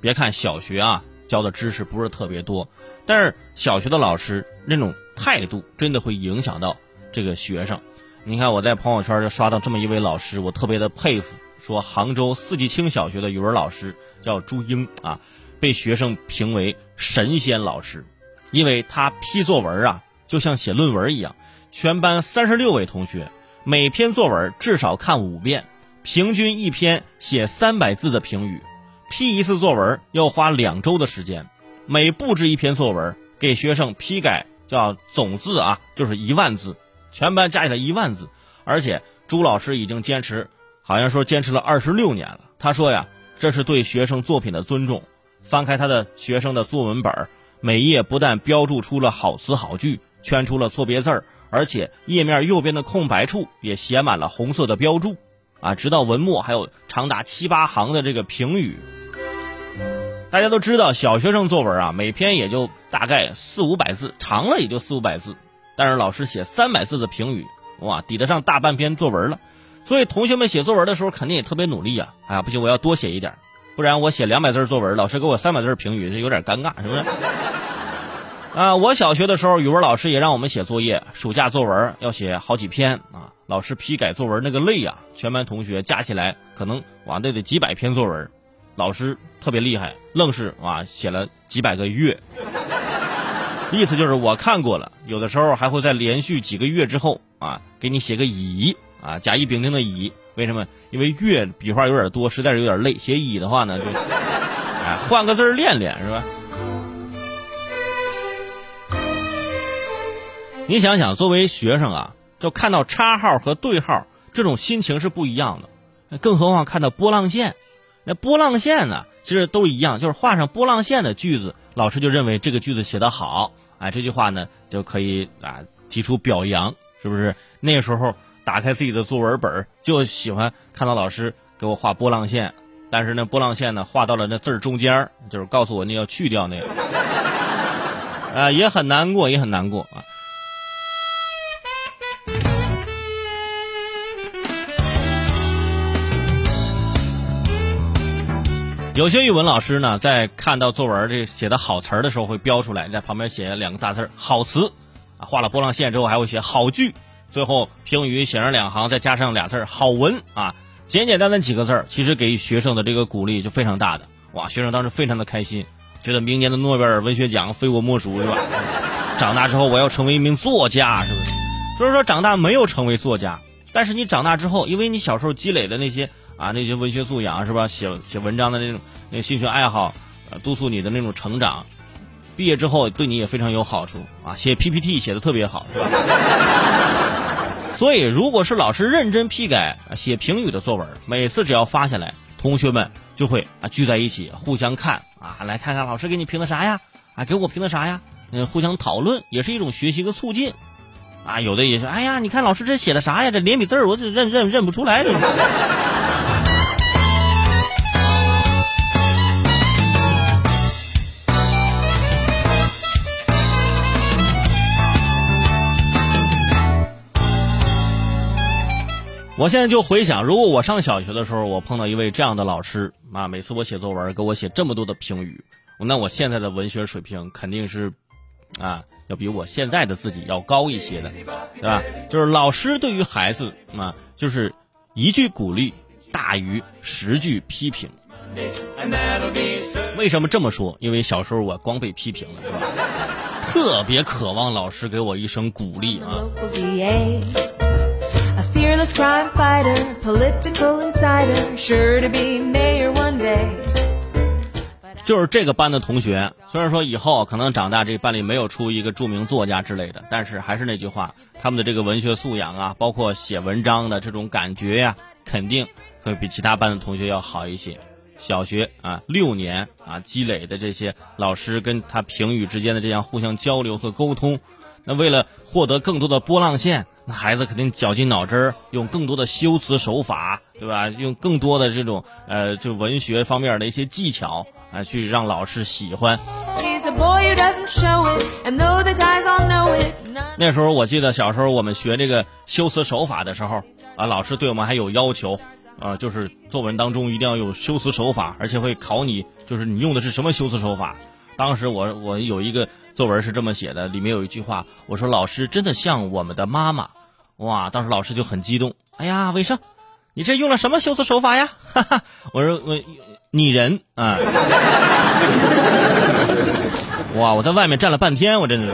别看小学啊教的知识不是特别多，但是小学的老师那种态度真的会影响到这个学生。你看我在朋友圈就刷到这么一位老师，我特别的佩服。说杭州四季青小学的语文老师叫朱英啊，被学生评为神仙老师，因为他批作文啊就像写论文一样，全班三十六位同学每篇作文至少看五遍，平均一篇写三百字的评语，批一次作文要花两周的时间，每布置一篇作文给学生批改叫总字啊就是一万字，全班加起来一万字，而且朱老师已经坚持。好像说坚持了二十六年了。他说呀，这是对学生作品的尊重。翻开他的学生的作文本每页不但标注出了好词好句，圈出了错别字，而且页面右边的空白处也写满了红色的标注。啊，直到文末还有长达七八行的这个评语。大家都知道，小学生作文啊，每篇也就大概四五百字，长了也就四五百字。但是老师写三百字的评语，哇，抵得上大半篇作文了。所以同学们写作文的时候肯定也特别努力呀！哎呀，不行，我要多写一点，不然我写两百字作文，老师给我三百字评语，这有点尴尬，是不是？啊，我小学的时候，语文老师也让我们写作业，暑假作文要写好几篇啊。老师批改作文那个累呀，全班同学加起来可能哇，那得几百篇作文，老师特别厉害，愣是啊写了几百个月。意思就是我看过了，有的时候还会在连续几个月之后啊，给你写个乙。啊，甲乙丙丁的乙，为什么？因为月笔画有点多，实在是有点累。写乙的话呢，就哎换个字练练，是吧？你想想，作为学生啊，就看到叉号和对号，这种心情是不一样的。更何况看到波浪线，那波浪线呢，其实都一样，就是画上波浪线的句子，老师就认为这个句子写得好，哎，这句话呢就可以啊提出表扬，是不是？那时候。打开自己的作文本就喜欢看到老师给我画波浪线，但是那波浪线呢，画到了那字儿中间就是告诉我那要去掉那个，啊，也很难过，也很难过啊。有些语文老师呢，在看到作文这写的好词儿的时候，会标出来，在旁边写两个大字好词”，啊，画了波浪线之后，还会写“好句”。最后评语写上两行，再加上俩字儿好文啊，简简单单几个字儿其实给学生的这个鼓励就非常大的。哇，学生当时非常的开心，觉得明年的诺贝尔文学奖非我莫属，是吧？长大之后我要成为一名作家，是不是？所以说长大没有成为作家，但是你长大之后，因为你小时候积累的那些啊那些文学素养，是吧？写写文章的那种那兴趣爱好，督促你的那种成长，毕业之后对你也非常有好处啊。写 PPT 写的特别好，是吧？所以，如果是老师认真批改写评语的作文，每次只要发下来，同学们就会啊聚在一起互相看啊，来看看老师给你评的啥呀？啊，给我评的啥呀？嗯，互相讨论也是一种学习和促进，啊，有的也是，哎呀，你看老师这写的啥呀？这连笔字我这认认认不出来。这我现在就回想，如果我上小学的时候，我碰到一位这样的老师啊，每次我写作文给我写这么多的评语，那我现在的文学水平肯定是，啊，要比我现在的自己要高一些的，对吧？就是老师对于孩子啊，就是一句鼓励大于十句批评。为什么这么说？因为小时候我光被批评了，是吧？特别渴望老师给我一声鼓励啊。Political insider, sure to be mayor one day. 就是这个班的同学，虽然说以后可能长大，这班里没有出一个著名作家之类的，但是还是那句话，他们的这个文学素养啊，包括写文章的这种感觉呀，肯定会比其他班的同学要好一些。小学啊，六年啊积累的这些老师跟他评语之间的这样互相交流和沟通，那为了获得更多的波浪线。那孩子肯定绞尽脑汁儿用更多的修辞手法，对吧？用更多的这种呃，就文学方面的一些技巧啊，去让老师喜欢。那时候我记得小时候我们学这个修辞手法的时候啊，老师对我们还有要求啊，就是作文当中一定要有修辞手法，而且会考你就是你用的是什么修辞手法？当时我我有一个作文是这么写的，里面有一句话，我说老师真的像我们的妈妈，哇！当时老师就很激动，哎呀，魏生，你这用了什么修辞手法呀？哈哈，我说我拟人啊，哇！我在外面站了半天，我真是。